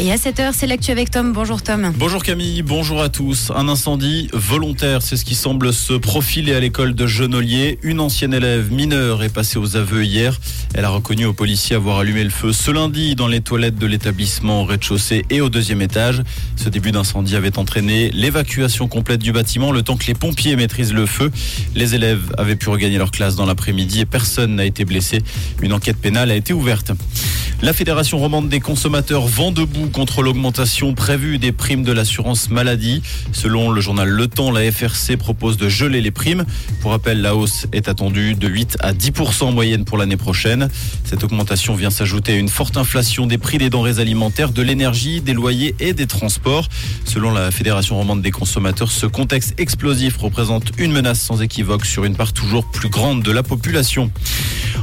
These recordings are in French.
Et à 7h, c'est l'actu avec Tom. Bonjour Tom. Bonjour Camille, bonjour à tous. Un incendie volontaire, c'est ce qui semble se profiler à l'école de Genolier. Une ancienne élève mineure est passée aux aveux hier. Elle a reconnu aux policiers avoir allumé le feu ce lundi dans les toilettes de l'établissement au rez-de-chaussée et au deuxième étage. Ce début d'incendie avait entraîné l'évacuation complète du bâtiment, le temps que les pompiers maîtrisent le feu. Les élèves avaient pu regagner leur classe dans l'après-midi et personne n'a été blessé. Une enquête pénale a été ouverte. La Fédération romande des consommateurs vend debout contre l'augmentation prévue des primes de l'assurance maladie. Selon le journal Le Temps, la FRC propose de geler les primes. Pour rappel, la hausse est attendue de 8 à 10 en moyenne pour l'année prochaine. Cette augmentation vient s'ajouter à une forte inflation des prix des denrées alimentaires, de l'énergie, des loyers et des transports. Selon la Fédération romande des consommateurs, ce contexte explosif représente une menace sans équivoque sur une part toujours plus grande de la population.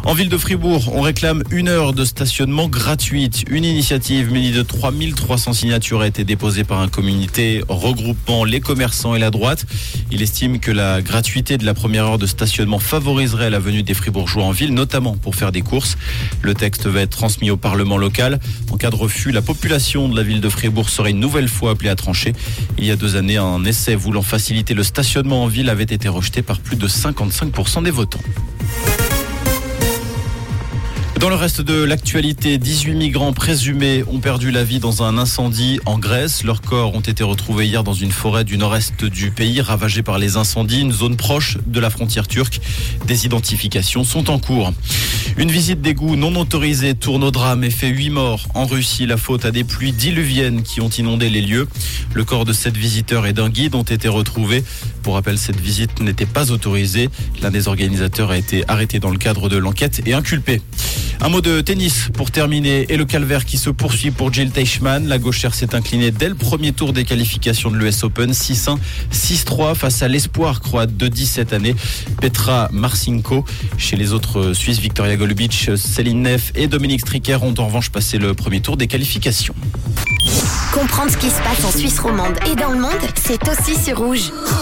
En ville de Fribourg, on réclame une heure de stationnement gratuite. Une initiative munie de 3300 signatures a été déposée par un communauté regroupant les commerçants et la droite. Il estime que la gratuité de la première heure de stationnement favoriserait la venue des Fribourgeois en ville, notamment pour faire des courses. Le texte va être transmis au Parlement local. En cas de refus, la population de la ville de Fribourg serait une nouvelle fois appelée à trancher. Il y a deux années, un essai voulant faciliter le stationnement en ville avait été rejeté par plus de 55% des votants. Dans le reste de l'actualité, 18 migrants présumés ont perdu la vie dans un incendie en Grèce. Leurs corps ont été retrouvés hier dans une forêt du nord-est du pays, ravagée par les incendies, une zone proche de la frontière turque. Des identifications sont en cours. Une visite d'égout non autorisée tourne au drame et fait 8 morts. En Russie, la faute à des pluies diluviennes qui ont inondé les lieux. Le corps de sept visiteurs et d'un guide ont été retrouvés. Pour rappel, cette visite n'était pas autorisée. L'un des organisateurs a été arrêté dans le cadre de l'enquête et inculpé. Un mot de tennis pour terminer et le calvaire qui se poursuit pour Jill Teichmann. La gauchère s'est inclinée dès le premier tour des qualifications de l'US Open 6-1, 6-3 face à l'espoir croate de 17 années, Petra Marcinko. Chez les autres Suisses, Victoria Golubic, Céline Neff et Dominique Stricker ont en revanche passé le premier tour des qualifications. Comprendre ce qui se passe en Suisse romande et dans le monde, c'est aussi sur Rouge. Rouge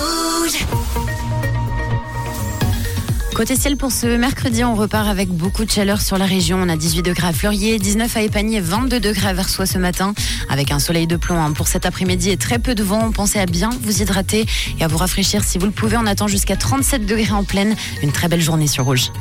Côté ciel pour ce mercredi, on repart avec beaucoup de chaleur sur la région. On a 18 degrés à Fleurier, 19 à Épagny 22 degrés à Versoix ce matin, avec un soleil de plomb hein. pour cet après-midi et très peu de vent. Pensez à bien vous hydrater et à vous rafraîchir si vous le pouvez. On attend jusqu'à 37 degrés en pleine. Une très belle journée sur Rouge.